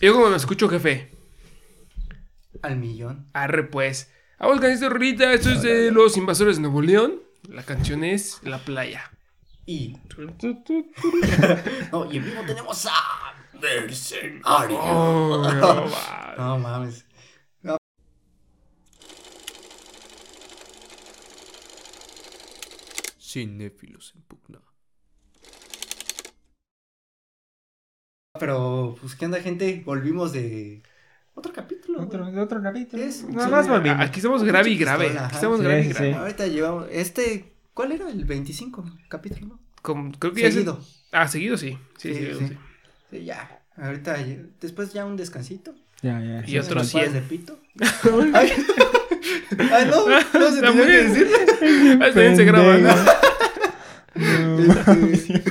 Yo como me escucho, jefe. Al millón. Arre, pues. Vamos con esta rolita. Esto es de los invasores de Nuevo León. La canción es La Playa. Y. No, y en vivo tenemos a. Mercenario. Oh, no. No mames. Cinéfilos en pugna. Pero, pues, ¿qué onda, gente? Volvimos de. Otro capítulo. Otro, de otro capítulo. Es- Nada más volvimos. Aquí estamos grave y grave. pistola, Aquí estamos Sí, grave y sí, grave. Ahorita llevamos. Este. ¿Cuál era? El 25 capítulo, ¿no? Como- creo que ya es- Seguido. Ah, seguido sí. Sí, Sí, seguido, sí. sí. Sí, ya. Ahorita, ya- después ya un descansito. Ya, ya. Y otro Unas palabras 100. de pito. Ay, Ay, no, no se tenía que decir. Está bien, se graba, ¿no? Este,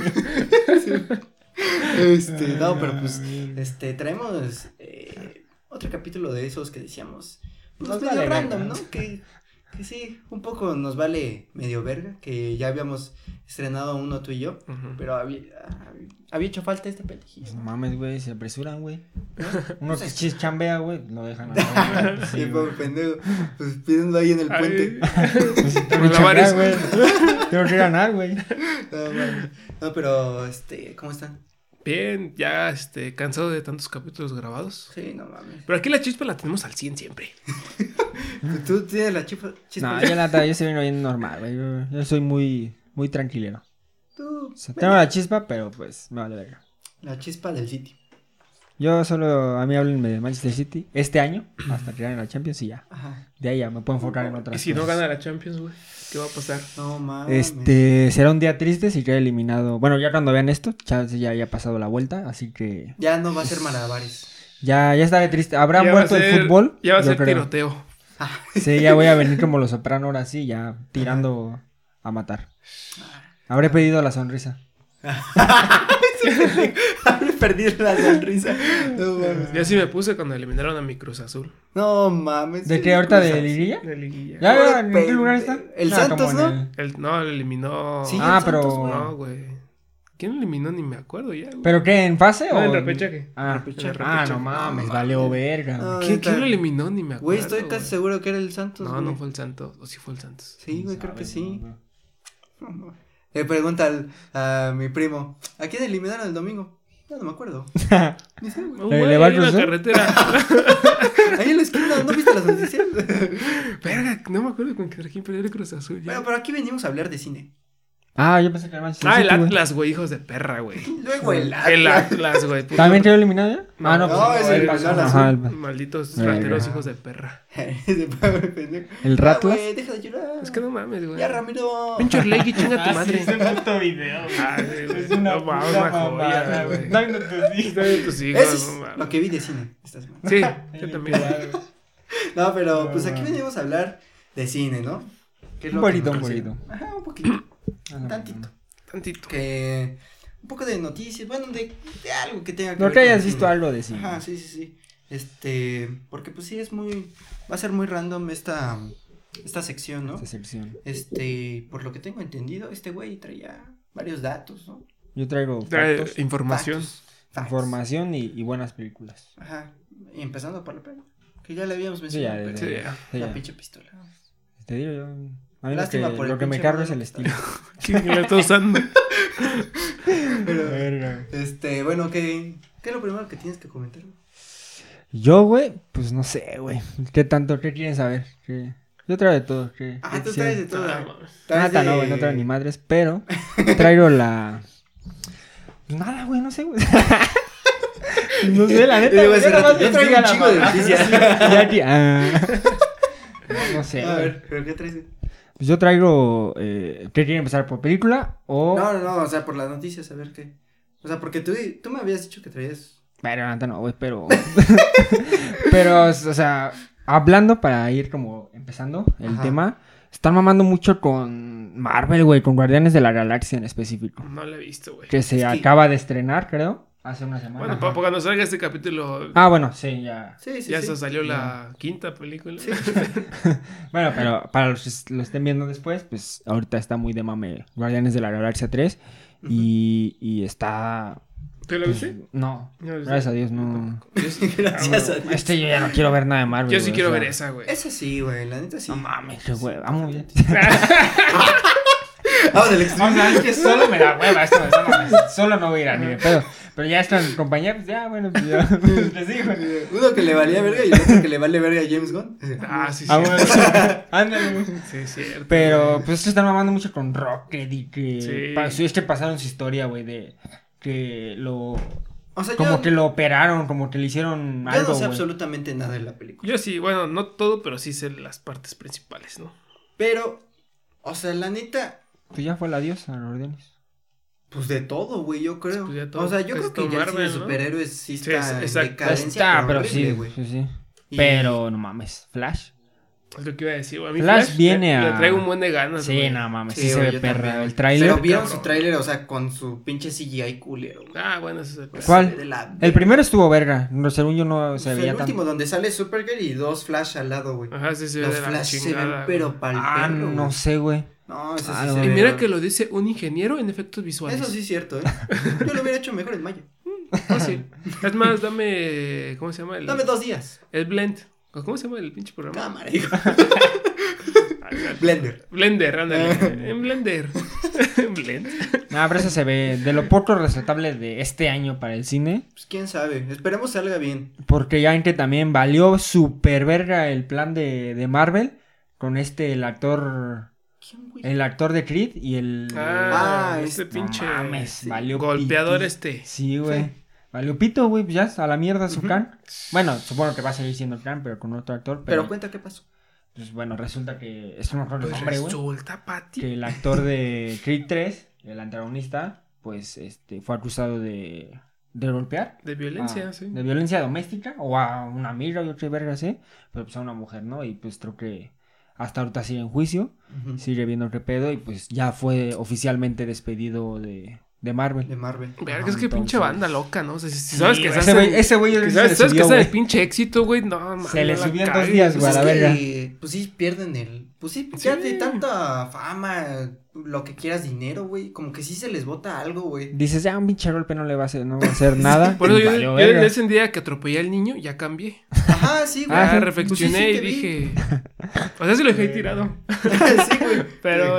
no, pero pues, este, traemos eh, otro capítulo de esos que decíamos, pues Nos medio vale random, verga. ¿no? Que, que sí, un poco nos vale medio verga, que ya habíamos estrenado uno tú y yo, pero había, había hecho falta este Pues pelejillo. no mames, güey, se apresuran, güey. Uno que Pues chis chambea, güey, lo dejan. a- Sí, Sí, pobre pendejo, pues pidiendo ahí en el puente. Pues sí, tengo Con que lavares. chambear, güey. Tengo que ganar, güey. No, no, pero, este, ¿cómo están? Bien, ya este, cansado de tantos capítulos grabados. Sí, no mames. Pero aquí la chispa la tenemos al 100 siempre. ¿Tú tienes la chispa? chispa No, yo la neta, yo se vino bien normal, güey. Yo, yo soy muy, muy tranquilero. Tú, O sea, tengo la chispa, pero pues me vale verga. la chispa del City. Yo solo, a mí háblenme de Manchester City este año, hasta que ganen la Champions y ya. Ajá. De ahí ya me puedo enfocar en otras Y si no gana la Champions, güey, ¿qué va a pasar? No mames. Este, será un día triste si queda eliminado. Bueno, ya cuando vean esto, ya, ya haya pasado la vuelta, así que Ya no va a ser malabares. ya, ya estaré triste. ¿Habrá Ya muerto el fútbol? Ya va a ser creo. tiroteo. Sí, ya voy a venir como los soprano ahora sí, ya tirando a matar. Habré pedido la sonrisa. Habré perdido la sonrisa. No mames. Ya sí me puse cuando eliminaron a mi Cruz Azul. No mames. ¿De qué ahorita de Liguilla? De liguilla. ¿Ya ¿en qué lugar está? el Ah, Santos, ¿no? en el- El- no, lo eliminó. Sí, Ah, el pero-. No, güey. ¿Quién lo eliminó? Ni me acuerdo ya, güey. ¿Pero qué? ¿En fase No, o...? en repechaje. Ah, Repechaje. ah, Repechaje. no mames, No, valió verga. No, güey. ¿Quién, lo eliminó? Ni me acuerdo. Güey, estoy casi güey. seguro que era el Santos. No, güey. no fue el Santos. O sí fue el Santos. Sí, güey, creo que sí. güey. Le pregunta al, a mi primo: ¿A quién eliminaron el domingo? Ya no me acuerdo. Ni sé, güey. Un ¿Le- güey le va al en la carretera. Ahí en la esquina, ¿no viste las noticias? Verga, no me acuerdo con quién perdió el Cruz Azul. ya. bueno, pero aquí venimos a hablar de cine. Ah, yo pensé que era Manchester Ah, el City. Atlas, güey, hijos de perra, güey. Luego el El Atlas. Atlas, güey. puto- ¿También quedó eliminado ya? No, ah, no, no, pues, es el Ajá, Azul. el, Malditos Verga. rateros, hijos de perra. Ese pobre pendejo. el Ya, Ratlas. güey, deja de llorar. Es que no mames, güey. Ya, Ramiro. Pinche Orlegui, chinga tu madre. puto video, Ah, sí, güey. No mames, una joya, güey. No, no te Está bien tus hijos, Eso es no mames. lo que vi de cine esta semana. Sí, yo también. No, pero pues aquí venimos a hablar de cine, ¿no? Que es Un lo que poquito, nos un poquito. Ajá, un poquito. Ah, Tantito. Tantito. Que. Un poco de noticias, bueno, de, de algo que tenga que No ver que con hayas visto algo de cine. Ajá, sí, sí, sí. Este. Porque pues sí es muy. Va a ser muy random esta. Esta sección, ¿no? Esta sección. Este. Por lo que tengo entendido, este güey traía varios datos, ¿no? Yo traigo Trae factos, información. Factos. Información y, y buenas películas. Ajá. Y empezando por la primera. Que ya le habíamos Sí, ya, mencionado. ya, pero- Sí, ya. Sí, La ya. pinche pistola. Te digo yo. A mí lo Lástima que, por el lo que me cargo es el estilo. ¿Quién la está usando? Pero, Verga. este, bueno, ¿qué, ¿qué es lo primero que tienes que comentar? Yo, güey, pues no sé, güey. ¿Qué tanto? ¿Qué quieren saber? ¿Qué- Yo traigo de todo. ¿qué- Ah, qué tú traes de todo. Ah. Traes Nada, no, de- güey, no traigo ni madres, pero traigo la. Pues nada, güey, no sé, güey. no sé, la neta. Yo yo traigo un la chingo de noticias. No, no sé, A ver, ¿pero qué traes? Pues yo traigo. Eh, ¿Qué quieren empezar por película o.? No, no, no, o sea, por las noticias, a ver qué. O sea, porque tú, tú me habías dicho que traías. Pero neta no, güey, pero. pero, o sea, hablando para ir como empezando el Ajá. tema. Están mamando mucho con Marvel, güey, con Guardianes de la Galaxia en específico. No la he visto, güey. Que se Es que- acaba de estrenar, creo, hace una semana. Bueno, para cuando salga este capítulo, Ah, bueno, sí, ya. Sí, sí, ya sí. se salió la quinta película. Sí. Bueno, pero para los que lo estén viendo después, pues ahorita está muy de mame Guardianes de la Galaxia 3 y, y está... ¿Te lo viste? No. No, Gracias a Dios, no. Gracias a Dios. Este yo ya no quiero ver nada de Marvel. Yo sí quiero o sea, ver esa, güey. Esa sí, güey, la neta sí. No mames, güey. Vamos bien. Vamos del O sea, es que solo me da hueva esto. Solo no voy a ir a ni de pedo. Pero ya están en compañía, pues ya, bueno, pues ya. Pues les digo. Uno que le valía verga y el otro que le vale verga a James Gunn. Ah, sí, sí. Ah, bueno. Ándale. Sí, es cierto. Pero, pues, se están mamando mucho con Rocket y que... Sí. sí, es que pasaron su historia, güey, de que lo... O sea, Como yo, que lo operaron, como que le hicieron yo algo, no sé absolutamente nada de la película. Yo sí, bueno, no todo, pero sí sé las partes principales, ¿no? Pero, o sea, la neta, Pues ya fue el adiós a los Guardianes. pues de todo, güey, yo creo. Pues todo, o sea, yo casi creo que ya el cine de Marvel, ¿no? superhéroes sí Sí, está en exacto. decadencia. Está, pero sí, güey. sí, sí. Y- Pero, no mames, Flash. Es lo que iba a decir, güey. A mí Flash viene le- a- Le traigo un buen de ganas, Sí, güey. no mames, sí, Sí, se ve perra. también. El tráiler. Pero vieron su tráiler, o sea, con su pinche CGI culero. güey. Ah, bueno, ese es el ¿Cuál? De la- El primero estuvo verga. No, según yo no se Pues veía el tanto. último donde sale Supergirl y dos Flash al lado, güey. Ajá, sí, ve Los de la Flash se ven, pero pa'l Ah, no sé, güey. No, eso Ah, sí no, Y mira que lo dice un ingeniero en efectos visuales. Eso sí es cierto, ¿eh? Yo lo hubiera hecho mejor en mayo. Fácil. Es más, dame. ¿Cómo se llama? El, Dame dos días. el Blend. ¿Cómo se llama el pinche programa? Cámara, hijo. Blender. Blender, ándale. en Blender. Blend. No, pero eso se ve de lo poco resaltable de este año para el cine. Pues quién sabe. Esperemos salga bien. Porque ya en que también valió super verga el plan de, de Marvel. Con este, el actor. ¿Quién, güey? El actor de Creed y el. Ah, Ah, este es- pinche. no mames, sí. valió golpeador piti. este. Sí, güey. Valió pito, güey, pues ya, a la mierda su can. Bueno, supongo que va a seguir siendo can, pero con otro actor. Pero, Pero cuenta qué pasó. pues bueno, resulta que. Es un mejor el Pues nombre, güey. resulta, Pati. que el actor de Creed 3, el antagonista, pues este fue acusado de, de golpear. De violencia, a- sí. De violencia doméstica, o a una amiga, yo qué verga sé, pero pues a una mujer, ¿no? Y pues creo que hasta ahorita sigue en juicio, sigue viendo qué pedo, y pues ya fue oficialmente despedido de, de Marvel. De Marvel. Verga, es que pinche entonces- banda loca, ¿no? O sea, si, si sabes Sí, que ese hace. güey, ese güey que sabes, sabes que subió, está de pinche éxito, güey. No, mames. Se le subió en dos días, Pues güey, es a la verga. que, pues sí, pierden el. Pues sí, Sí. ya de tanta fama, lo que quieras, dinero, güey. Como que sí se les bota algo, güey. Dices, ya un pinche golpe no le va a hacer, no va a hacer nada. Por eso yo, yo verga. ese día que atropellé al niño, ya cambié. Ajá, sí, güey. Ah, Ya sí. reflexioné Pues sí, sí y dije. O sea, sí lo dejé ahí tirado. sí, güey. Pero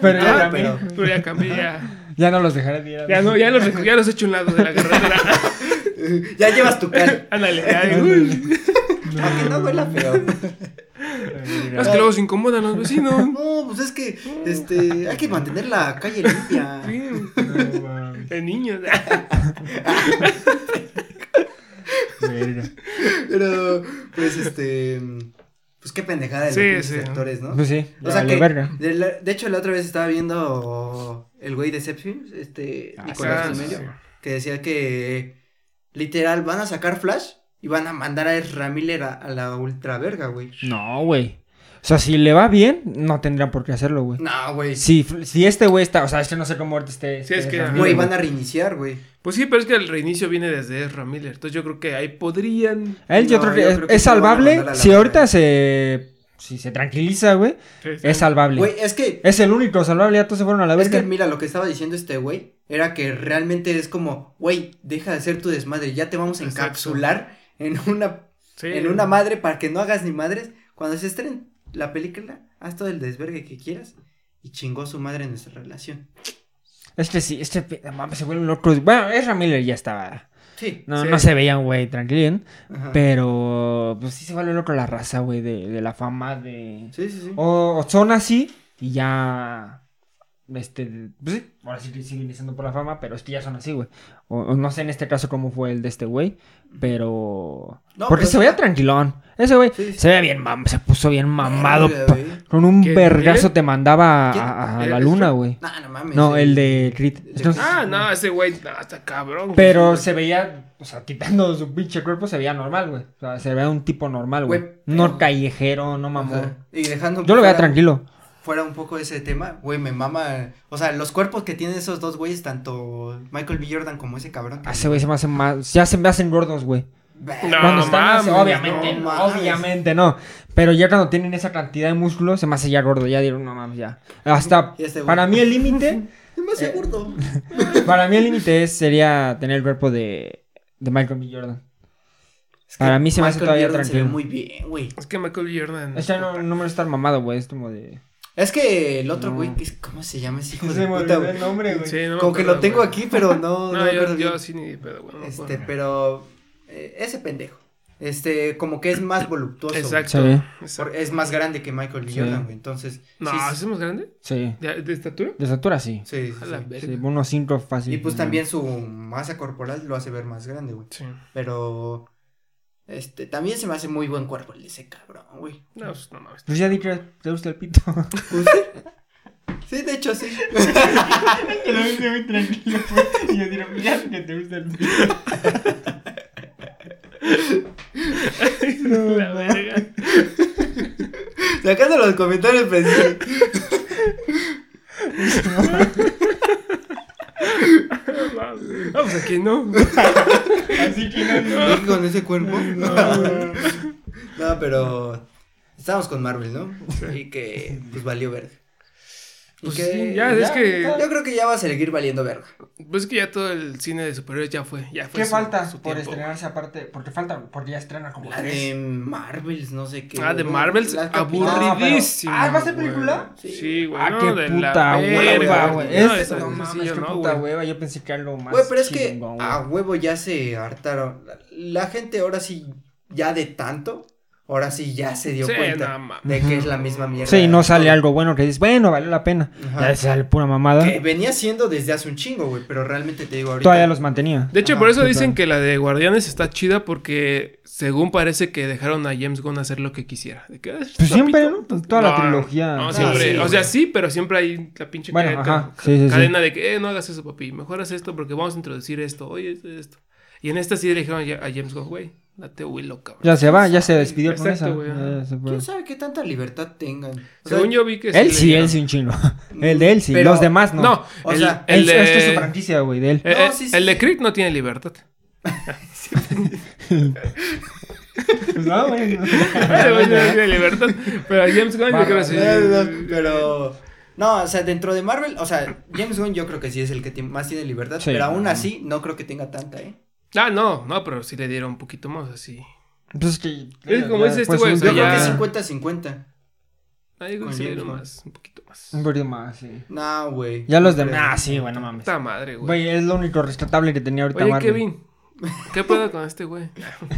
Pero ya ah, cambié. pero- Pero ya cambié, ya. Ya no los dejaré tirar. Ya, no, ya, los, ya los he hecho a un lado de la carretera. Ya llevas tu cal. Ándale, ya. uy. Para que no huela feo. Es que luego se incomodan los vecinos. No, pues es que, este, hay que mantener la calle limpia. Sí, No, niños. verga. Pero, pues, este, pues qué pendejada de los Sí, actores, ¿no? Pues sí, O ya sea valió que, verga. de, la- de hecho, la otra vez estaba viendo el güey de Sepfilms, este, Ah, Nicolás sí, sí. que decía que, literal, van a sacar Flash y van a mandar a Ezra Miller a, a la ultra verga, güey. No, güey. O sea, si le va bien, no tendrán por qué hacerlo, güey. No, güey. Si, si este güey está, o sea, es que no sé cómo ahorita esté. Sí, es esté que- Güey, van a reiniciar, güey. Pues sí, pero es que el reinicio viene desde Ezra Miller. Entonces yo creo que ahí podrían. Él yo creo que yo es, creo que es salvable. Si ahorita se. Si se tranquiliza, güey, Sí, sí. es salvable. Güey, es que, Es el único salvable, ya todos se fueron a la es que mira, lo que estaba diciendo este güey era que realmente es como, güey, deja de ser tu desmadre, ya te vamos a Exacto. encapsular en una Sí. en una madre para que no hagas ni madres. Cuando se estrene la película, haz todo el desvergue que quieras y chingó su madre en nuestra relación. Este sí, este mames, se vuelve loco. Bueno, Ezra Miller ya estaba. Sí. No, Sí. no se veía un güey tranquilo. Ajá. Pero pues sí se vuelve loco la raza, güey, de, de la fama de. Sí, sí, sí. O, o son así y ya. Este, pues sí, ahora sí que siguen diciendo por la fama, pero es que ya son así, güey. O, o no sé en este caso cómo fue el de este güey, pero. No, porque pero- se veía tranquilón. Ese güey Sí, sí. se veía bien, mam, se puso bien mamado. Con un vergazo te mandaba a, la luna, güey. No, no mames. No, el de Creed. Entonces- Ah, no, ese güey, está cabrón. Pero se veía, o sea, quitando su pinche cuerpo, se veía normal, güey. O sea, se veía un tipo normal, güey. No pero- callejero, no mamón. Y dejando. Yo lo veía tranquilo. Fuera un poco ese tema, güey, me mama. O sea, los cuerpos que tienen esos dos güeyes, tanto Michael B. Jordan como ese cabrón. que- A ese güey se me hace más. Ya se me hacen gordos, güey. No, cuando están así, obviamente, no no, obviamente no. Pero ya cuando tienen esa cantidad de músculo, se me hace ya gordo. Ya dieron, no mames, ya. Hasta este para mí el límite me hace Eh, gordo. Para mí el límite es- sería tener el cuerpo de, de Michael B. Jordan. Es que Para mí se me hace Michael todavía Jordan se ve tranquilo. muy bien, güey. Es que Michael B. Jordan. Este no, no me lo estar mamado, güey. Es como de. Es que el otro No. güey, es- ¿cómo se llama ese hijo Se de me puta, el nombre, güey. Sí, no Como que lo tengo aquí, pero no. No, me yo, yo sí ni de pedo, güey. no me Este, pero. eh, ese pendejo. Este, como que es más voluptuoso. Exacto. Sí. Por- es más grande que Michael. Sí. Jordan, güey. Entonces. No, sí, ¿ese es más grande? Sí. ¿De, de estatura? De estatura, sí. sí, sí, A la verga. Unos 5 fácil. Y pues también su masa corporal lo hace ver más grande, güey. Sí. Pero. Este, también se me hace muy buen cuerpo el de ese cabrón, güey. No, pues, no mames. Pues ya di que te gusta el pito. ¿Usted? Sí, de hecho sí. Te lo dice muy tranquilo, pues. Y yo digo, ya que te gusta el pito. La verga. Sacando los comentarios precisos. Vamos aquí, ¿no? Así que no. ¿Sí con ese cuerpo. No, pero. Estamos con Marvel, ¿no? Y que pues valió verga. Pues que sí, ya, es que. Yo creo que ya va a seguir valiendo verga. Pues es que ya todo el cine de superhéroes ya fue. Ya fue ¿Qué su- falta su por tiempo. estrenarse aparte? Porque falta, porque ya estrena como La tres. de Marvels, no sé qué. Ah, de. Marvels, aburridísimo. Ah, ¿va a ser película? Sí, güey. Ah, no, qué de puta hueva, güey. No, Es- no mames, qué no, puta güey. hueva. Yo pensé que era lo más. Güey, pero es que a huevo ya se hartaron. La, la gente ahora sí, ya de tanto, ahora sí ya se dio Sí, cuenta no de que es la misma mierda. Sí, no sale algo bueno que dices, bueno, valió la pena. Ajá. Ya sale pura mamada. Que venía siendo desde hace un chingo, güey, pero realmente te digo ahorita. Todavía los mantenía. De hecho, Ajá, por eso sí, dicen claro. que la de Guardianes está chida porque según parece que dejaron a James Gunn hacer lo que quisiera. De que, "Ah, Pues siempre, pito". ¿no? Toda la trilogía. No, Ah, siempre. sí, o sea, sí, pero siempre hay la pinche Bueno, ca- ajá, ca- sí, sí, sí. cadena de que, eh, no hagas eso, papi. Mejor haz esto porque vamos a introducir esto. Oye, esto, esto. Y en esta sí le dijeron a James güey, date Willow, cabrón. Ya se va, ya se despidió con Exacto, esa. ajá. se fue. ¿Quién sabe qué tanta libertad tengan? O sea, Según yo vi que Él sí, él sí un chingo. El de él sí, Pero- los demás no. No, O el, sea, el de... Esta es su franquicia, güey, de él. eh, No, eh, sí, sí, el de. Creed no tiene libertad. Pues no, güey. no. Güey no tiene libertad. Pero a James Gunn yo creo que sí. Pero. No, o sea, dentro de Marvel, o sea, James Gunn yo creo que sí es el que más tiene libertad, Sí, pero aún así no creo que tenga tanta, ¿eh? Ah, no, no, pero sí le dieron un poquito más así. Pues es que. Es como dice este güey, Yo creo ya- que 50-50. Ah, creo que sí le dieron más, un poquito más. Un poquito más, sí. No, güey. Ya los No demás. creo. Ah, sí, güey, no mames. Puta madre, güey. Güey, es lo único rescatable que tenía ahorita Oye, Marvel. Kevin, ¿qué pedo con este güey?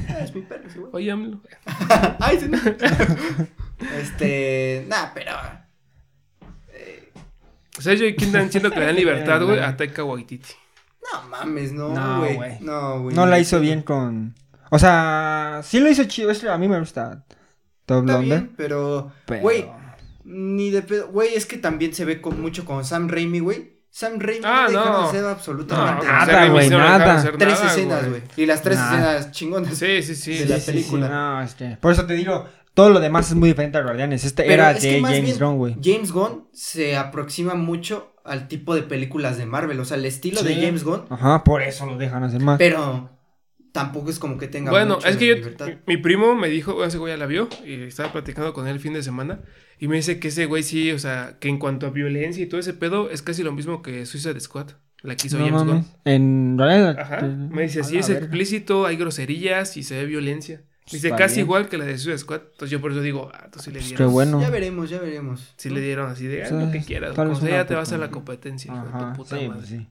Ah, Es mi perro, ese güey. Oye, AMLO. Ay, sí, no. Este. Nah, pero. eh, O sea, yo y Kim Dan siento que le dan libertad, güey, a Taika Waititi. No mames, no, No, güey. güey. No, güey. No la hizo bien con. O sea, sí lo hizo chido. a mí me gusta Top Está Lumber. bien, pero. Pero. Güey, ni de pedo. Güey, es que también se ve con, mucho con Sam Raimi, güey. Sam Raimi Ah, no dejaron hacer No, absolutamente nada, güey, no nada. hacer Tres nada, escenas, güey. Y las tres Nah. escenas chingonas. Sí, sí, sí. De la Sí, película. sí, no, es que- Por eso te digo, todo lo demás es muy diferente a Guardianes. Este Pero era es de James Gunn, güey. James Gunn se aproxima mucho al tipo de películas de Marvel. O sea, el estilo de. James Gunn. Ajá, por eso lo dejan hacer más. Pero tampoco es como que tenga. Bueno, mucho es que de yo, libertad. mi, mi primo me dijo, ese güey ya la vio, y estaba platicando con él el fin de semana, y me dice que ese güey sí, o sea, que en cuanto a violencia y todo ese pedo, es casi lo mismo que Suicide Squad, la que hizo no James. Gunn. En Guardianes. Ajá, me dice, sí, es verga. explícito, hay groserías y se ve violencia. Dice, Está casi bien. igual que la de Suicide Squad, entonces yo por eso digo, ah, tú sí le Pues dieron. qué bueno. Ya veremos, ya veremos. Sí le dieron así de, sea, lo que quieras, tal como vez sea, ya te vas a la competencia, hijo de Ajá, tu puta sí, madre. pues sí.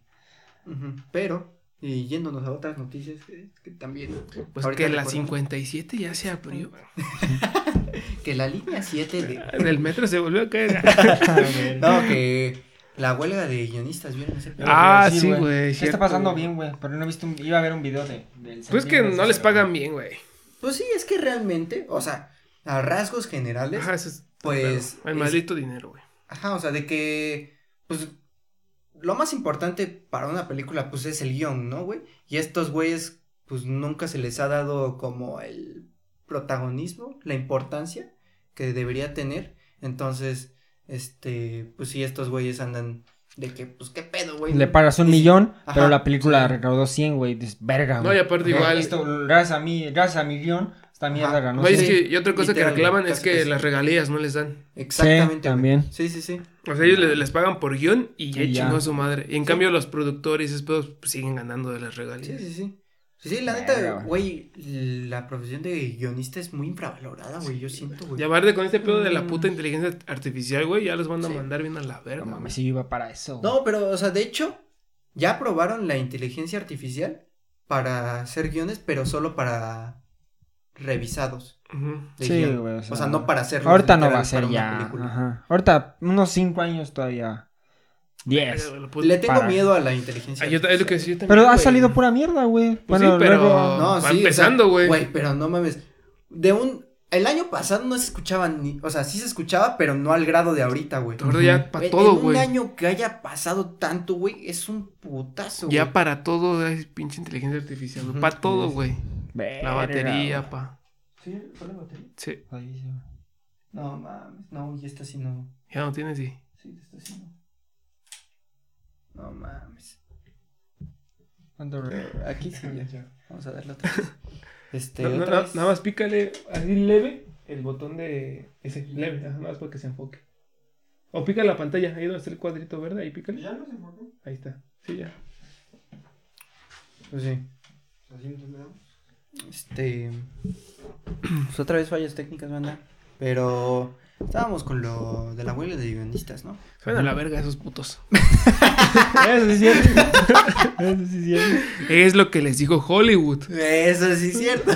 Ujú, Pero, y yéndonos a otras noticias que, que también. Pues que la recordamos 57 ya se abrió. Que la línea 7 de. Del metro se volvió a caer. No, que la huelga de guionistas, ¿vieron ese pedo? Ah, sí, güey, ¿Qué cierto, está pasando güey. bien, güey? Pero no he visto un... Iba a ver un video de... del Pues que no les pagan bien, güey. Pues sí, es que realmente, o sea, a rasgos generales, Ajá, eso es. Pues, El es- maldito dinero, güey. ajá, o sea, de que, pues, lo más importante para una película, pues, es el guion, ¿no, güey? Y a estos güeyes, pues, nunca se les ha dado como el protagonismo, la importancia que debería tener. Entonces, este, pues sí, estos güeyes andan de que, pues, ¿qué pedo, güey? Le pagas un Y- millón, Ajá, pero la película sí. recaudó 100, güey. Dices, verga, No, güey. y aparte igual. Esto, gracias a mí, gracias a mi guion, Esta mierda Ajá. ganó. Güey, es sí, que, y otra cosa que reclaman es que las regalías no les dan. Exactamente. güey. también. Sí, sí, sí. O sea, ellos le- les pagan por guion y ya Y ya. chingó a su madre. Y en cambio los productores y esos pedos pues, siguen ganando de las regalías. sí, sí. Sí, sí, la Verga, neta, güey. la profesión de guionista es muy infravalorada, güey, yo siento, güey. Y aparte con este pedo de la Mm. puta inteligencia artificial, güey, ya los van a Sí. mandar bien a la No verga. güey. mames, sí, yo iba para eso. No, pero, o sea, de hecho, ya probaron la inteligencia artificial para hacer guiones, pero solo para revisados. Sí, güey, o o, sea, sea, no para hacerlo. Ahorita no va a ser ya. película. Ajá. Ahorita, unos 5 años todavía. 10. Verga, lo puto- Le tengo Para- miedo a la inteligencia Ah, yo es lo que sí, yo también, Pero ha güey. salido pura mierda, güey. Pues bueno, sí, pero- luego- No, Va sí, o sea, empezando, güey. Güey, pero no mames. De un. El año pasado no se escuchaba ni. O sea, sí se escuchaba, pero no al grado de ahorita, güey. Ahora ya para todo, en un güey. año que haya pasado tanto, güey, es un putazo, Ya güey. para todo es pinche inteligencia artificial. Ujú. Para todo, güey. La batería, güey. pa. ¿Sí? ¿Fue la batería? Sí. Ay, sí. No mames. No, y esta sí no. Ya no tienes, sí. Sí, esta sí no. No mames. ¿Cuánto re- Aquí sí, ya. Vamos a darle otra vez. Este, No, no, otra no, vez. nada más pícale así leve el botón de ese leve, nada más para que se enfoque. O pica la pantalla, ahí donde está el cuadrito verde, ahí pícale. no se enfocó? Ahí está. Sí, ya. Pues sí. ¿Así entendemos? Este. Pues otra vez fallas técnicas, banda. Pero. Estábamos con lo de la huelga de guionistas, ¿no? A la verga esos putos. Eso sí es cierto. Eso sí es cierto. Es lo que les dijo Hollywood. Eso sí es cierto.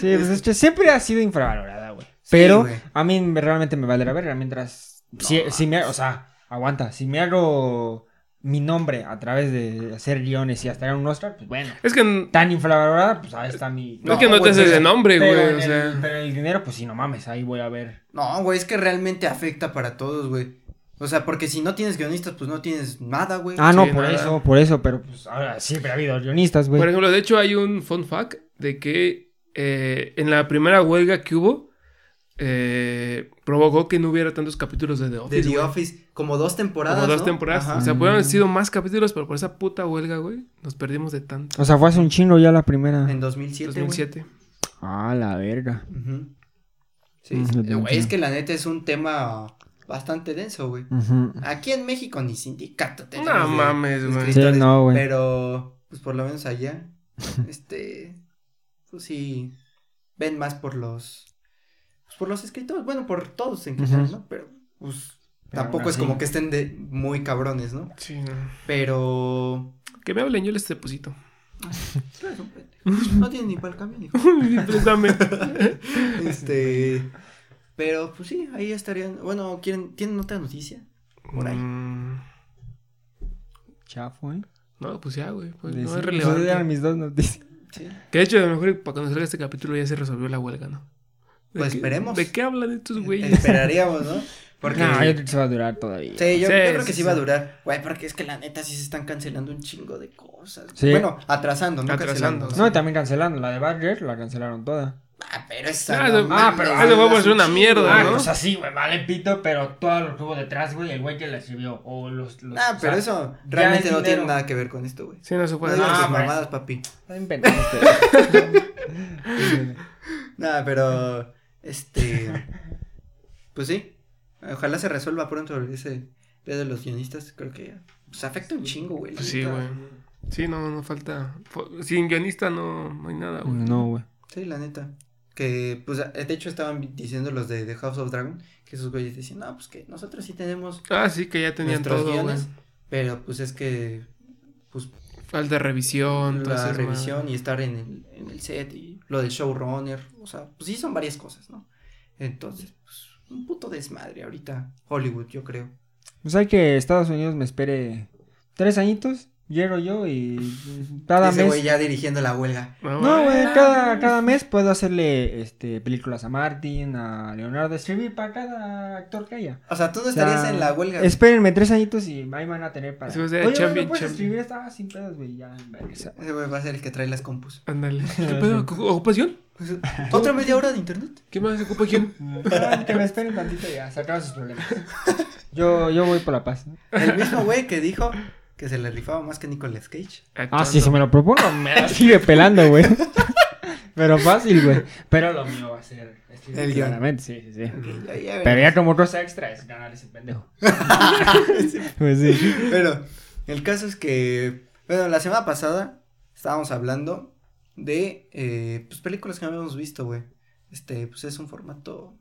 Sí, pues es que siempre ha sido infravalorada, güey. Pero a mí me- realmente me vale la verga mientras... si, si me, o sea, aguanta. Si me hago mi nombre a través de hacer guiones y hasta ganar un Oscar, pues bueno. Es que Tan infravalorada, pues ahí está mi... no, es que no te haces de nombre, güey. O el, pero el dinero, pues sí, no mames, ahí voy a ver. No, güey, es que realmente afecta para todos, güey. O sea, porque si no tienes guionistas, pues no tienes nada, güey. Ah, no, Sí, por nada. eso, por eso, pero pues ahora siempre ha habido guionistas, güey. por ejemplo, de hecho hay un fun fact de que eh, en la primera huelga que hubo eh, provocó que no hubiera tantos capítulos de The De Office. The güey. Office, como dos temporadas. Como dos ¿no? temporadas. Ajá. O sea, pudieron haber Mm. sido más capítulos, pero por esa puta huelga, güey, nos perdimos de tanto. O sea, fue hace un chingo ya la primera. En 2007. güey. 2007. Ah, la verga. Sí, Mm, sí. Eh, güey, es que la neta es un tema bastante denso, güey. Aquí en México ni sindicato tenemos. No de mames, güey. escritores, Sí, no, güey. Pero, pues por lo menos allá, este, pues sí, ven más por los, pues por los escritores, bueno, por todos en general. ¿no? Pero, pues, Pero tampoco es como que estén de muy cabrones, ¿no? Sí, no. Pero, Que me hablen, yo les deposito. no tienes ni para el camión, hijo. Préstame. Este, pero, pues sí, ahí estarían, bueno, ¿quieren, ¿tienen otra noticia? Por ahí. Mm, Chafo, ¿eh? no, pues ya, güey. Pues no sí, es pues relevante. eran mis dos noticias. Sí. Que de hecho, a lo mejor para cuando salga este capítulo ya se resolvió la huelga, ¿no? ¿De Pues esperemos. ¿De qué hablan estos güeyes? Esperaríamos, ¿no? Porque... No, yo creo que se va a durar todavía. Sí, yo, Sí, yo creo que sí, sí, va a durar. Güey, porque es que la neta sí se están cancelando un chingo de cosas. Sí. Bueno, atrasando, no Atrasando, cancelando. No, y también cancelando. La de Badger la cancelaron toda. Ah, pero esa. Ah, no ah, pero- ah, fue por es una mierda, güey. ¿no? o sea, sí, güey, vale pito, pero todo lo que hubo detrás, güey, el güey que la escribió, o los... los Ah, o pero sea, eso realmente no tiene nada que ver con esto, güey. Sí, no se No puede. Ah, tus pero- mamadas, papi. está inventando este. Nada, pero. Este. Pues sí. Ojalá se resuelva pronto ese pedo de los guionistas. Creo que. Pues afecta un chingo, güey. Pues sí, güey. Sí, no, no falta. Sin guionista no, no hay nada, güey. No, güey. Sí, la neta. Que, pues, de hecho estaban diciendo los de The House of Dragon, que esos güeyes decían, no, pues que nosotros sí tenemos Ah, sí, que ya tenían nuestros todo, güey. guiones, pero pues es que, pues, Falta revisión, todas la revisión y estar en el, en el set y lo del showrunner, o sea, pues sí son varias cosas, ¿no? Entonces, pues, un puto desmadre ahorita, Hollywood, yo creo. Pues hay que Estados Unidos me espere tres añitos, llego yo y cada Ese güey mes... ya dirigiendo la huelga. No, güey, cada, cada mes puedo hacerle este, películas a Martin, a Leonardo, escribir para cada actor que haya. O sea, tú no O sea, estarías en la huelga. Espérenme tres añitos y ahí van a tener para. Oye, güey, champion, ¿no puedes champion. escribir esta sin pedos, güey, ya. Ese güey va a ser el que trae las compus. Ándale. ¿Qué pedo? ¿Ocupación? ¿Otra media hora de internet? ¿Qué más ocupa quién? Ah, que me esperen tantito y ya, se acaban sus problemas. Yo, yo voy por la paz. El mismo güey que dijo que se le rifaba más que Nicolas Cage. Ah, sí, si me lo propongo, me la sigue pelando, güey. Pero fácil, güey. Pero lo mío va a ser. El guion. claramente, sí, sí, sí. Ok, ya- ya Pero ya como cosa extra es ganar ese pendejo. pues sí. Pero el caso es que, bueno, la semana pasada estábamos hablando de, eh, pues, películas que no habíamos visto, güey. Este, pues, es un formato,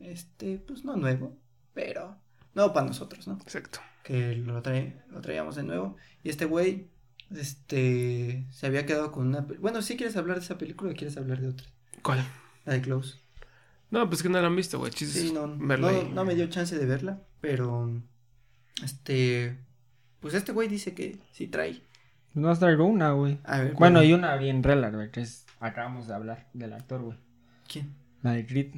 este, pues, no nuevo, pero nuevo para nosotros, ¿no? Exacto. Que lo, trae- lo traíamos de nuevo. Y este güey, este, se había quedado con una... Bueno, ¿sí quieres hablar de esa película o quieres hablar de otra? ¿Cuál? La de Close. No, pues que no la han visto, güey. Chis, Sí, no, no, no me dio chance de verla, pero, este, pues este güey dice que sí trae. Nos traigo una, güey. Bueno, bueno, y una bien real, güey, que es. Acabamos de hablar del actor, güey. ¿Quién? La de Creed.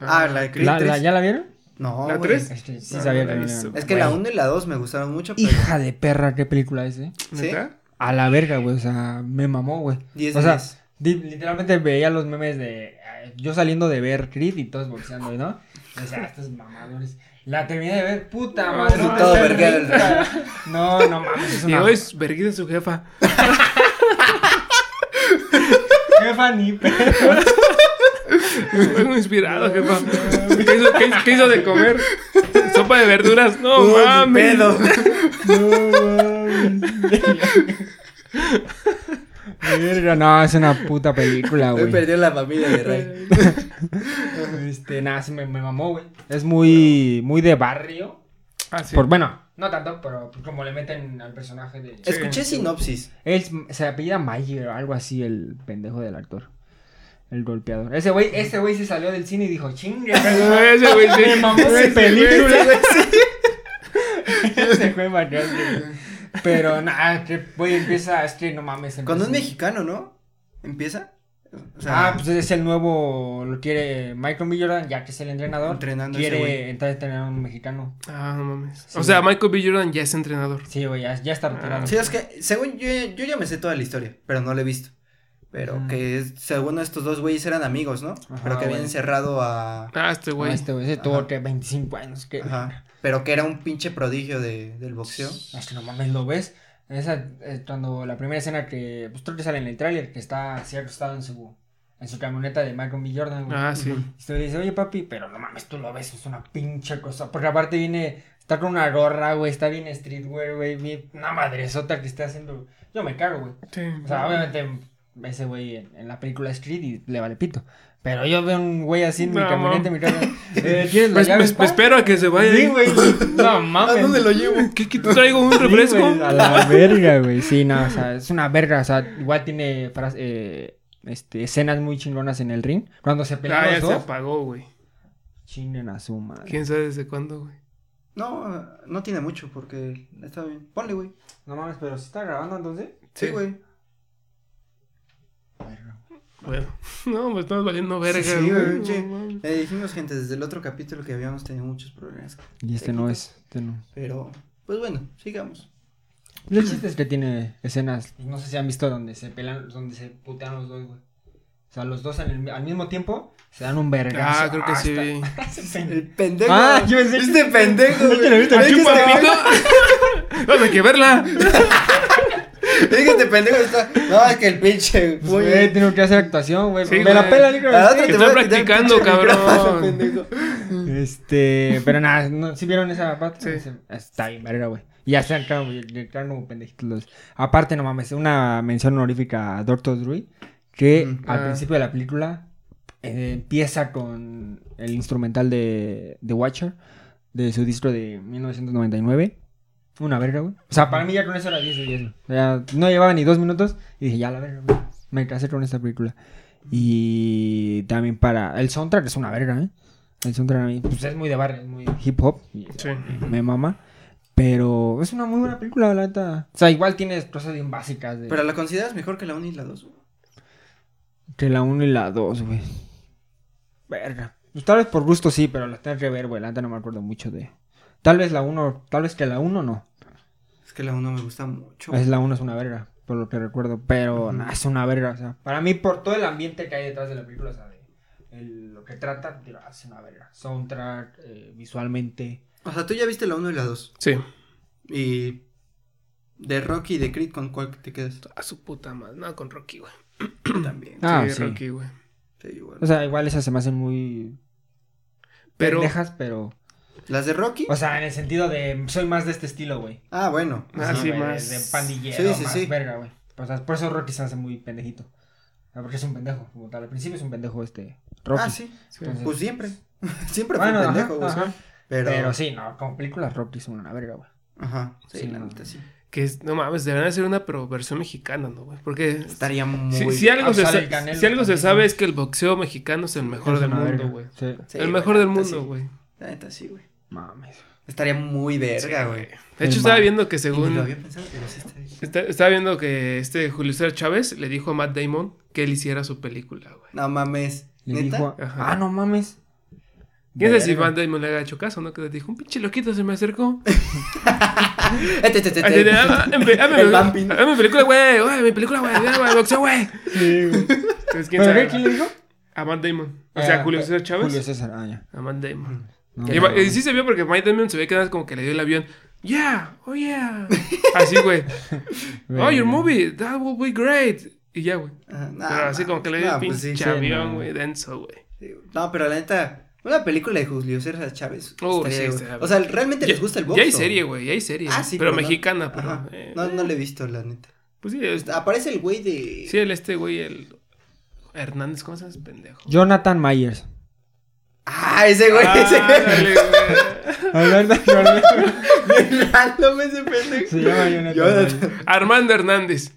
Ah, la de Creed. ¿La, la- tres. ¿Ya la vieron? No, ¿La güey. tres? Este, sí No, sabía no la visto. Es que la Güey. 1 y la 2 me gustaron mucho, pero Hija de perra, qué película es, eh. ¿Neta? A la verga, güey. O sea, me mamó, güey. 10 O sea, 10. di- literalmente veía los memes de. eh, Yo saliendo de ver Creed y todos boxeando, ¿no? O sea, estos mamadores. La terminé de ver, puta No, madre. sí, no, todo. No, no mames, es Y hoy es verguida su jefa. jefa ni pedo. Vengo inspirado, jefa. ¿Qué hizo, qué qué hizo de comer? Sopa de verduras. No Uy, mames. pedo. No mames. Verga, no, es una puta película, Hoy güey. perdió la familia de Rey. Este, nada, sí me, me mamó, güey. Es muy, muy de barrio. Ah, sí. Por, bueno, no tanto, pero como le meten al personaje de... Escuché sinopsis. Él se apellida Mayer o algo así, el pendejo del actor. El golpeador. Ese güey, ese güey se salió del cine y dijo, chingue. Ese güey sí. Me mamó Ese película. güey Ese güey. Pero nada, que güey empieza, es que no mames. Cuando es mexicano, ¿no? ¿Empieza? O sea, Ah, pues es el nuevo, lo quiere Michael B. Jordan, ya que es el entrenador. Entrenando a ese güey. quiere entrar a entrenar a un mexicano. Ah, no mames. Sí. O sea, Michael B. Jordan ya es entrenador. Sí, güey, ya, ya está retirado. Sí, es que, según yo, yo ya me sé toda la historia, pero no la he visto. Pero Mm. que según estos dos güeyes eran amigos, ¿no? Ajá, pero que habían güey. encerrado a... Ah, este No, güey. este güey, ese tuvo Ajá. que 25 años. Que... Ajá. Pero que era un pinche prodigio de, del boxeo. Es que no mames, ¿lo ves? Esa, eh, cuando la primera escena que, pues creo que sale en el tráiler, que está así acostado en su, en su camioneta de Michael B. Jordan, güey. Ah, sí. Y se le dice, oye papi, pero no mames, tú lo ves, es una pinche cosa. Porque aparte viene, está con una gorra, güey, está bien streetwear, güey, bien- una madresota que está haciendo. Yo me cago, güey. Sí. O sea, obviamente ese güey en, en la película es Creed y le vale pito. Pero yo veo un güey así en mi camioneta, en mi casa. Eh, ¿Quieres la Pues, llave, pues, espero a que se vaya. Sí, güey. No mames. ¿A dónde lo llevo? ¿Qué, qué te traigo? ¿Un Sí, refresco? a la verga, güey. Sí, no, o sea, es una verga. O sea, igual tiene fras- eh, este, escenas muy chingonas en el ring. Cuando se pelean Ah, ya los se dos, apagó, güey. chinguen a su madre. ¿Quién sabe desde cuándo, güey? No, no tiene mucho porque está bien. Ponle, güey. No mames, pero si está grabando entonces. Sí, güey. Bueno. No, pues estamos valiendo verga, Sí, sí, güey. No. Le dijimos, gente, desde el otro capítulo que habíamos tenido muchos problemas. Y este no es. Este no. Pero, pues bueno, sigamos. El chiste es que tiene escenas, pues, no sé si han visto donde se pelean, donde se putean los dos, güey. O sea, los dos en el- al mismo tiempo se dan un vergazo. Ah, creo que sí. El pendejo. Ah, yo pensé- Este pendejo, güey. que lo viste, ¿Aquí un este- papito? Vamos a que verla. Que este pendejo está. No, es que el pinche. Pues, güey. tengo que hacer actuación, güey. Sí, me la pela, sí. te Estoy el practicando, micrófono, cabrón. Este, pero nada, ¿no, ¿sí vieron esa parte? Sí. Está bien, verga, güey. Y ya ya quedaron como pendejitos los. Aparte, no mames, una mención honorífica a Dr. Dre, que Mm. al Ah. principio de la película eh, empieza con el instrumental de The Watcher, de su disco de 1999. Una verga, güey. O sea, para mí ya con eso era 10 de 10, güey. O sea, no llevaba ni dos minutos y dije, ya la verga, güey. Me casé con esta película. Y también para. El soundtrack es una verga, ¿eh? El soundtrack a mí, pues es muy de barrio, es muy hip hop. y Sí. Me mama. Pero es una muy buena película, la neta. O sea, igual tienes cosas bien básicas de. Pero la consideras mejor que la 1 y la 2, güey. Que la 1 y la 2, güey. Verga. Pues tal vez por gusto sí, pero la tengo que ver, güey. La neta no me acuerdo mucho de. Tal vez la 1, tal vez que la 1 no. Es que la 1 me gusta mucho. Es la 1 es una verga, por lo que recuerdo. Pero nah, es una verga, o sea. Para mí, por todo el ambiente que hay detrás de la película, o sea, de- el- lo que trata, digo, es una verga. Soundtrack, eh, visualmente. O sea, tú ya viste la 1 y la 2. Sí. Y. De Rocky y de Creed, ¿con cuál te quedas? A su puta madre. No, con Rocky, güey. También. Ah, sí, sí. Rocky, güey. Sí, igual. O sea, igual esas se me hacen muy Pero, pendejas, pero... ¿Las de Rocky? O sea, en el sentido de... Soy más de este estilo, güey. Ah, bueno. Ah, sí, güey, más- De pandillero, Sí, sí, más sí. verga, güey. O sea, por eso Rocky se hace muy pendejito. Sea, porque es un pendejo, como tal. Al principio es un pendejo este Rocky. Ah, sí. sí. Entonces- Pues siempre. siempre Bueno, fue ajá, pendejo, güey. Pero... Pero... sí, no, como películas Rocky son una verga, güey. Ajá. Sí, Sí, la no. neta sí. que es, no mames, deberían hacer una pero versión mexicana, ¿no, güey? Porque Estaría muy... si, si algo, Ah, se, sa- Canelo si algo se sabe es que el boxeo mexicano es el mejor Es del mundo, güey. Sí. Sí, el güey, mejor del mundo, sí. güey. La neta sí, güey. Mames. Estaría muy verga, güey. De El hecho, estaba viendo que según... lo había pensado, pero sí estaría- Está- estaba viendo que este Julio César Chávez le dijo a Matt Damon que él hiciera su película, güey. No mames. Le ¿Neta? dijo... Ah, no mames. ¿Quién sabe si. Matt Damon le haya hecho caso, no? Que le dijo, un pinche loquito se me acercó. "Ah, hazme- El vamping. hazme mi película, güey, güey, mi película, güey, güey, boxeo, güey. Sí, güey. ¿quién le dijo? A Matt Damon. O sea, Ah, Julio pues, César Chávez. Julio César, ah, ya. A Matt Damon. No, y, no, y sí se vio porque Matt Damon se ve que nada como que le dio el avión. Yeah, oh yeah. Así, güey. Oh, your movie, that will be great. Y ya, güey. Nah, Pero así como que le dio nah, el pues pinche sí, avión, no. güey, denso, güey. Sí. No, pero la neta, una película de Julio César Chávez. Oh, estaría, sí, O sea, ¿realmente les gusta el box? Ya hay serie, güey, ya hay serie. Ah, sí, pero, no- mexicana, pero. Eh, No, no le he visto, la neta. Pues sí, es- Aparece el güey de. sí, el este güey, el. Hernández, ¿cómo se llama ese pendejo? Jonathan Myers. Ah, ese güey, Ah, ese dale, güey. Hablando. Bien random ese pendejo. Se llama Jonathan. Armando Hernández.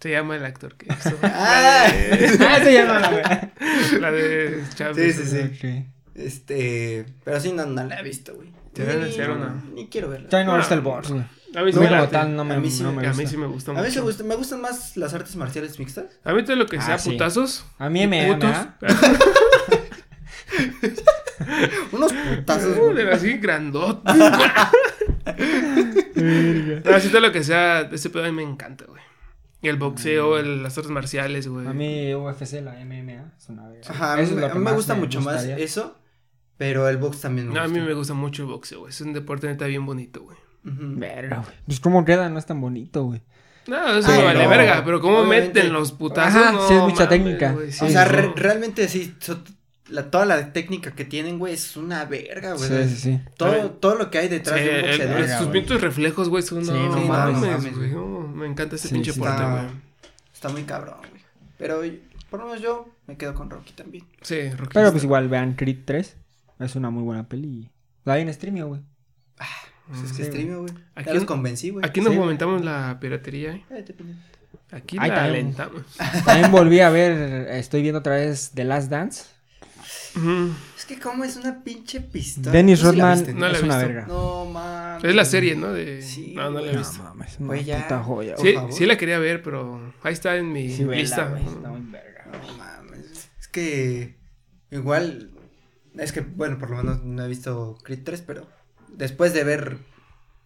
Se llama el actor que hizo. Ah. De, Ah, se llama la güey. la de Chávez. Sí, sí, sí. Sí. Este. Pero sí, no, no la he visto, güey. Te deben Ni- hacer una. Ni quiero verla. Todavía no Ah. gusta el box, güey. A mí sí No, me tal, no A mí sí no me- me A gusta. mí sí me gusta A mucho. mí me, gusta, me gustan más las artes marciales mixtas. A mí todo lo que sea Ah, sí. putazos. A mí me. Unos putazos. güey. Joder, así grandote. Así todo lo que sea, ese pedo a mí me encanta, güey. Y el boxeo, el- las artes marciales, güey. A mí UFC, la MMA, es una verga. Ajá, a mí, Eso es lo a que mí me gusta mucho gustaría. más eso. Pero el box también me No, gusta. a mí me gusta mucho el boxeo, güey. Es un deporte neta bien bonito, güey. Verga, güey. Pues cómo queda, no es tan bonito, güey. No, eso Ay, me vale no. verga, pero cómo Obviamente. meten los putazos, Ajá, no, sí, es mucha mames, técnica. sí, o sea, no. re- realmente sí. so- la, toda la técnica que tienen, güey, es una verga, güey. Sí, sí, sí. Todo, todo lo que hay detrás Sí, de un el- boxeador. el- verga, sus pintos reflejos, güey, son no, Sí, no mames, güey. no, me encanta ese Sí, pinche está- güey. Está muy cabrón, güey. Pero por lo menos yo me quedo con Rocky también. Sí, Rocky. Pero pues igual, vean Creed 3. Es una muy buena peli. La hay en streaming, güey. Pues es Sí, que streameo, güey. Aquí Ya los convencí, güey. Aquí nos Sí, güey. fomentamos la piratería, ¿eh? Pendejo. Aquí Ahí la también. alentamos. También volví a ver, estoy viendo otra vez The Last Dance. Es que como es una pinche pistola. Dennis ¿Tú sí Rodman viste? No es una verga. No, mames. Es la serie, ¿no? De... Sí, no, no la he visto. mames, una ya. puta joya, Sí, sí la quería ver, pero ahí está en mi Sí, vela, lista. está muy verga. No mames. Es que igual. Es que, bueno, por lo menos no he visto Creed 3, pero después de ver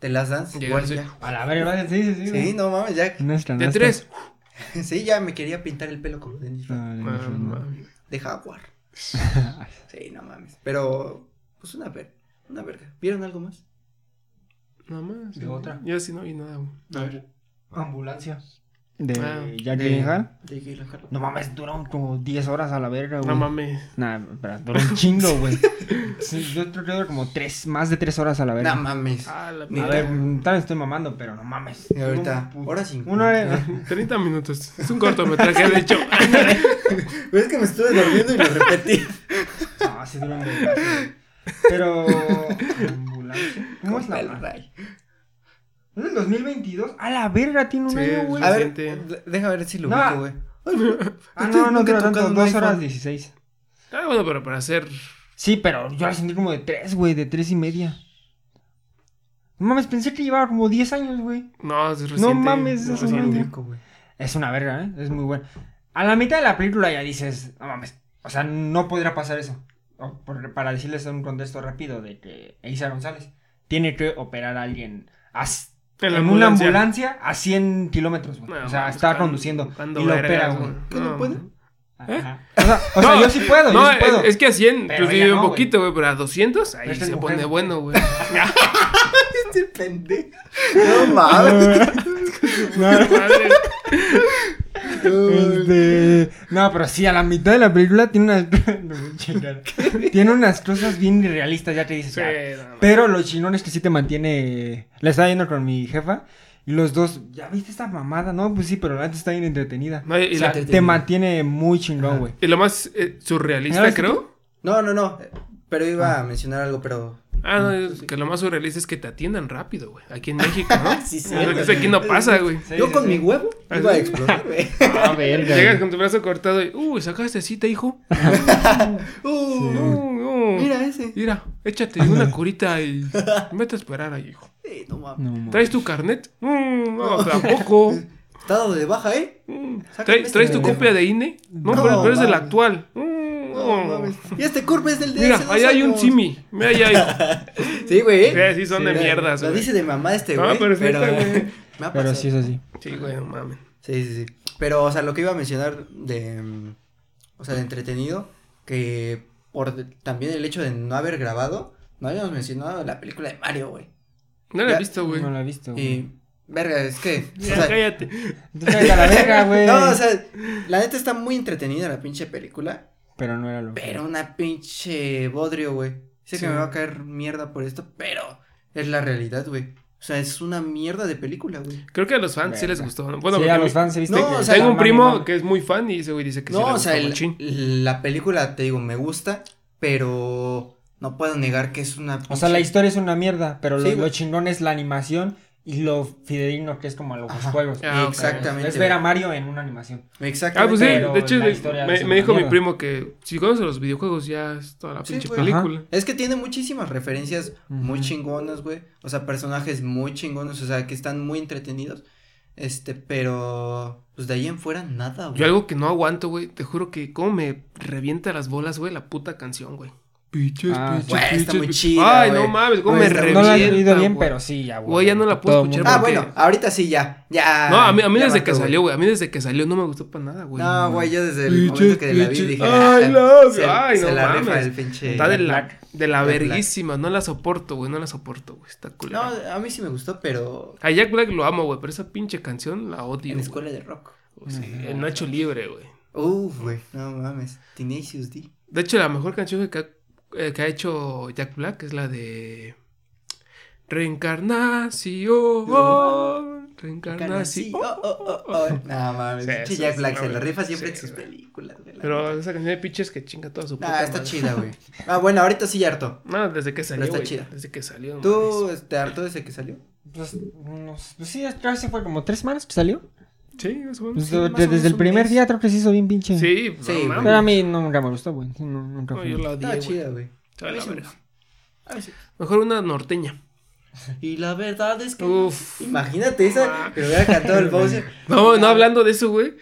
The Last Dance, igual ya. A la verga, sí, sí, sí. Sí, no mames, ya. Nuestra, De. Sí, ya me quería pintar el pelo como Dennis Rodman. Ah. De Jaguar. Sí, no mames. Pero, pues una ver, una verga. ¿Vieron algo más? Nada más. ¿De otra? Yo sí no vi nada. A ver. Ambulancia. De Ah, Jack Gyllenhaal. de Gyllenhaal. No mames, duró como 10 horas a la verga, güey. No mames. Nah, pero duró un chingo, güey. Sí, yo creo que duró como 3, más de 3 horas a la verga. No mames. Ah, la a ver, tal vez estoy mamando, pero no mames. Y ahorita, Una- hora cinco. Una hora. 30 minutos. Es un cortometraje, de hecho. Pero es que me estuve durmiendo y lo repetí. No, sí duró un vergazo, güey. Pero. Ambulancia. ¿Cómo es la. ¿Es del 2022? A la verga, tiene un Sí, año, güey. A ver, deja ver si lo No. ubico, güey. Ah, no, no duró tanto. tocado un 2 iPhone. horas 16. Ah, bueno, pero para hacer. Sí, pero yo la sentí como de 3, güey, de 3 y media. No mames, pensé que llevaba como 10 años, güey. No, es reciente. mames, es es un reciente. güey. Es una verga, ¿eh? Es muy bueno. A la mitad de la película ya dices, no mames, o sea, no podrá pasar eso. O por- para decirles un contexto rápido de que Isa González tiene que operar a alguien as- En en, la una ambulancia. ambulancia a 100 kilómetros, güey. No, o sea, mames, está cuando- conduciendo cuando y lo opera, güey. ¿Qué no puede? Ajá. O sea, o sea, No, yo sí puedo, No, yo sí puedo. es, es que a 100, Pero pues vive un no, poquito, güey, pero a 200, ahí se es pone mujer. bueno, güey. Este pendejo. No mames. Madre. Este, no, pero sí, a la mitad de la película tiene unas. Tiene unas cosas bien irrealistas, ya te dices. Sí, ya. no, mames. Pero lo chingón es que sí te mantiene. La estaba viendo con mi jefa. Y los dos, ¿ya viste esta mamada? No, pues sí, pero la neta está bien entretenida. No, y- y o sea, la- te mantiene muy chingón, güey. Y lo más eh, surrealista, ¿Sabes creo. No, no, no. Pero iba a mencionar algo, pero. Ah, no, es que lo más surrealista es que te atiendan rápido, güey. Aquí en México, ¿no? Sí, sí. Eso aquí no pasa, güey. Sí, Yo sí, con sí. mi huevo ¿Ah, iba a explotar, güey. Ah, verga. Llegas con tu brazo cortado y, uy, sacaste cita, hijo. Uh, No, no. Mira ese. Mira, échate una curita y vete a esperar ahí, hijo. Sí, no mames. No, mames. ¿Traes tu carnet? Mm, no, tampoco. Está dado de baja, ¿eh? Mm, ¿Traes, este ¿traes tu copia de INE? No, No, pero, pero es el actual. Mm, No, no. mames. Y este curve es del de Mira, hace dos allá hay un años. simi. Mira, allá hay. Sí, güey. Sí, sí, son de la- mierdas, Lo güey. dice de mamá este, No, güey. pero es neta, güey. Me ha Pero pasado. sí es así. Sí, güey, no mames. Sí, sí, sí. Pero, o sea, lo que iba a mencionar de. mm, O sea, de entretenido. Que por de- también el hecho de no haber grabado. No habíamos mencionado la película de Mario, güey. No la he Ya- visto, güey. No la he visto, güey. Y. Verga, es que. o Ya, sea, cállate. Entonces, vete a la verga, güey. no, o sea, la neta está muy entretenida la pinche película. Pero no era lo Pero una pinche bodrio, güey. Sé Sí. que me va a caer mierda por esto, pero es la realidad, güey. O sea, es una mierda de película, güey. Creo que a los fans sí les gustó. ¿no? Bueno, sí, a los fans he visto No, que o sea, Tengo un primo mami. que es muy fan y ese güey dice que sí No, o sea, el- la película, te digo, me gusta, pero no puedo negar que es una. O sea, la pinche- historia es una mierda, pero Sí, lo, lo chingón es la animación y lo fidedigno que es como a los Ajá. juegos. Ah. Exactamente. Es ver a Mario en una animación. Exactamente. Ah, pues sí, Pero de hecho, de- me, dijo mi primo que si conoces los videojuegos ya es toda la Sí, pinche película. Es que tiene muchísimas referencias muy chingonas, güey. O sea, personajes muy chingones, o sea, que están muy entretenidos. Este, pero. Pues de ahí en fuera, nada, güey. Yo algo que no aguanto, güey, te juro que cómo me revienta las bolas, güey, la puta canción, güey. Piches, Ah, piches, güey, está muy chida, Ay, güey. no mames, cómo Güey, me revienta. No la he oído bien, güey. pero sí, ya, Güey, ya no la puedo escuchar Ah, porque- bueno, ahorita sí, ya. Ya. No, a mí, a mí desde mató, que güey. salió, güey, a mí desde que salió no me gustó para nada, güey. No, güey, yo desde el Piches, momento que la vi dije. Ay, no, se, ay, se no la mames. el pinche. Está de la, de la verguísima, no la soporto, güey, no la soporto, güey, está No, culera. a mí sí me gustó, pero. A Jack Black lo amo, güey, pero esa pinche canción la odio. En güey. escuela de rock. Sí, el Nacho Libre, güey. Uf, güey, no mames. Tenacious D. De hecho, la mejor canción que ha, eh, que ha hecho Jack Black es la de Reencarnación. Reencarnación. Oh, oh, oh, oh. No mames. Sí, Jack es Black se la rifa siempre Sí, en sus güey. películas, Pero esa canción de pinches que chinga toda su puta Ah, está madre. chida, güey. Ah, bueno, ahorita sí ya harto. No, desde que salió, está güey. chida. Desde que salió. no ¿Tú mames. te harto desde que salió? Pues, unos- pues sí, creo que sí fue como tres semanas que salió. Sí, más o menos. Pues, Sí, más o desde el primer mes. día creo que se hizo bien pinche. Sí, Sí, no. Pero a mí nunca me gustó, güey. No, nunca No, yo la odié, Está chida, güey. Mejor una norteña. Y la verdad es que. Uf. Imagínate esa. Que lo hubiera cantado el Bowser. No, no hablando de eso, güey.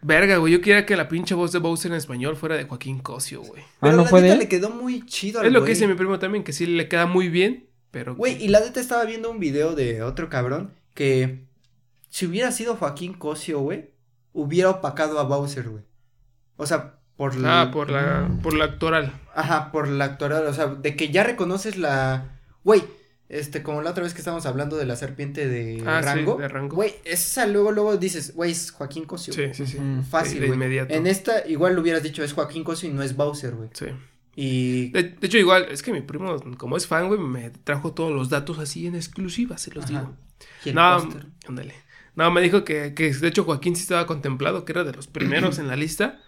Verga, güey. Yo quería que la pinche voz de Bowser en español fuera de Joaquín Cosio, güey. Ah, Pero ¿no la fue de neta él? le quedó muy chido al Es lo que dice mi primo también, que sí le queda muy bien, pero. Güey, y la neta estaba viendo un video de otro cabrón que si hubiera sido Joaquín Cosio, güey, hubiera opacado a Bowser, güey. O sea, por Ah, por la, por la actoral. Ajá, por la actoral, o sea, de que ya reconoces la... Güey, este, como la otra vez que estábamos hablando de la serpiente de Ah, sí, Rango. de Rango. Güey, esa luego, luego dices, güey, es Joaquín Cosio. Sí, sí, sí. Fácil, De- de güey. inmediato. En esta igual lo hubieras dicho, es Joaquín Cosio y no es Bowser, güey. Sí. Y... De, de hecho, igual, es que mi primo, como es fan, güey, me trajo todos los datos así en exclusiva, se los Ajá. digo. y el No, póster. ándale. No, me dijo que, que de hecho Joaquín sí estaba contemplado, que era de los primeros en la lista,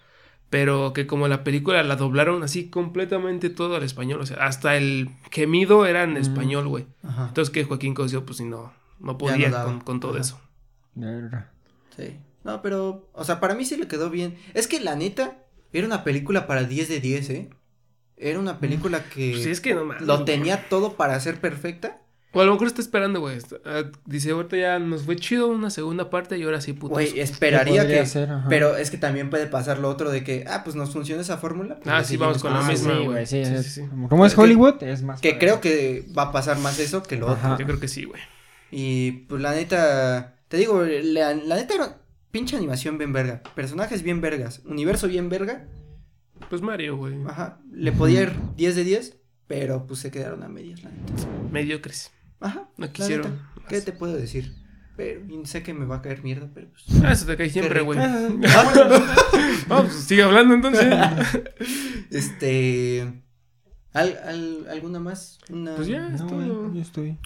pero que como la película la doblaron así completamente todo al español, o sea, hasta el gemido era en Mm. español, güey. Ajá, Entonces que Joaquín Cosio, pues sí, no, no no podía daba. con, con todo Ajá. eso. Sí. No, pero, o sea, para mí sí le quedó bien. Es que la neta, era una película para 10 de 10, ¿eh? Era una película que Pues sí, es que no lo tenía todo para ser perfecta. O a lo mejor está esperando, güey. Ah, Dice, ahorita ya nos fue chido una segunda parte y ahora sí, putos. Güey, esperaría que... ser. Pero es que también puede pasar lo otro de que, ah, pues nos funciona esa fórmula. pues Ah, sí, vamos con la misma, güey. sí, Sí, es- sí, sí. Como, es Que- Hollywood, es más. Que creo eso. que va a pasar más eso que lo Ajá. otro. Yo creo que sí, güey. Y pues la neta, te digo, la, la neta era pinche animación bien verga, personajes bien vergas, universo bien verga. Pues Mario, güey. Ajá, le podía ir 10 de 10, pero pues se quedaron a medias, la neta. Mediocres. Ajá, No quisieron. neta, ¿Qué te puedo decir? Pero sé que me va a caer mierda, pero pues. Ah, eso te cae siempre, güey. Ah, Vamos, pues, sigue hablando entonces. Este. ¿al, al- alguna más? Una, Pues ya. No, todo. güey, yo estoy.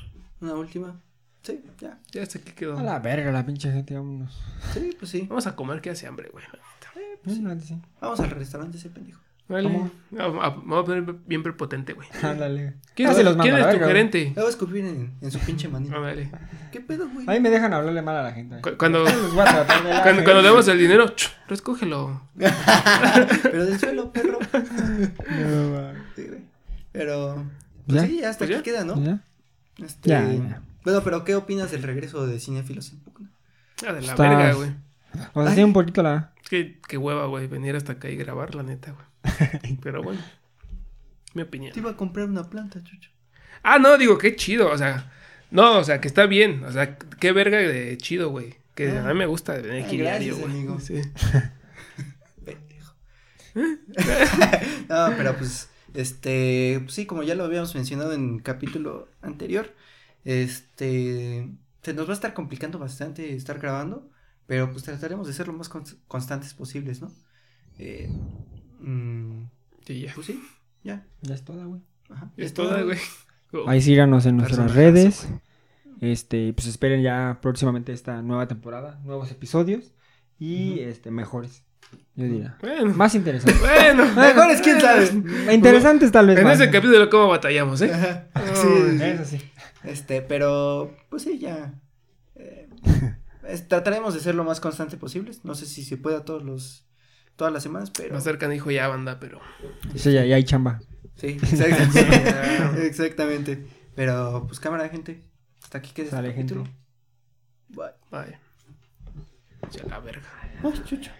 una última. Sí, ya. Ya hasta aquí quedó. A la verga, la pinche gente, vámonos. Sí, pues sí. Vamos a comer que hace hambre, güey. Mm, no, sí. Vamos al restaurante ese pendejo. Vale. ¿Cómo? Vamos a, vamos a poner bien prepotente, güey. Ándale. ¿Quién, Ah, es, los quién es tu gerente? Le voy a escupir en, en su pinche Ah, manita. vale. ¿Qué pedo, güey? A mí me dejan hablarle mal a la gente. Cu- Cuando, cuando, cuando demos el dinero, ch, recógelo. Pero del suelo, perro. No. Pero. Pues ¿Ya? sí, hasta Pues aquí ya. queda, ¿no? ¿Ya? Este, Ya, ya. Bueno, pero ¿qué opinas del regreso de Cinefilos en Pugna? Ah, de la Estás- verga, güey. O sea, sí, un poquito la. Es que qué hueva, güey, venir hasta acá y grabar, la neta, güey. Pero bueno, mi opinión. Te iba a comprar una planta, chucho. Ah, no, digo, qué chido, o sea, no, o sea, que está bien, o sea, qué verga de chido, güey. Que Ah. a mí me gusta venir aquí diario, güey. Sí. Pendejo. no, pero pues, este, pues sí, como ya lo habíamos mencionado en el capítulo anterior, este, se nos va a estar complicando bastante estar grabando, pero pues trataremos de ser lo más cons- constantes posibles, ¿no? Eh, mm, Sí, ya. pues sí, ya. Ya es toda, güey. Ajá, Es toda, güey. Oh, Ahí síganos en nuestras redes. Este, pues esperen ya próximamente esta nueva temporada, nuevos episodios y este mejores, yo diría. Bueno, Más interesantes. bueno. Mejores, quién sabe. interesantes tal vez. En más. ese capítulo, ¿cómo batallamos, eh? Ajá, Oh, sí, sí. Eso sí. Este, pero, pues sí, ya. eh, es- trataremos de ser lo más constante posible. No sé si se pueda todos los, todas las semanas, pero. Más cerca dijo ya banda, pero. Sí, ya, ya hay chamba. Sí, exactamente. exactamente. Pero, pues cámara, gente. Hasta aquí queda este Sale, gente. capítulo. Bye. Vaya. Ya la verga. Ay, chucho.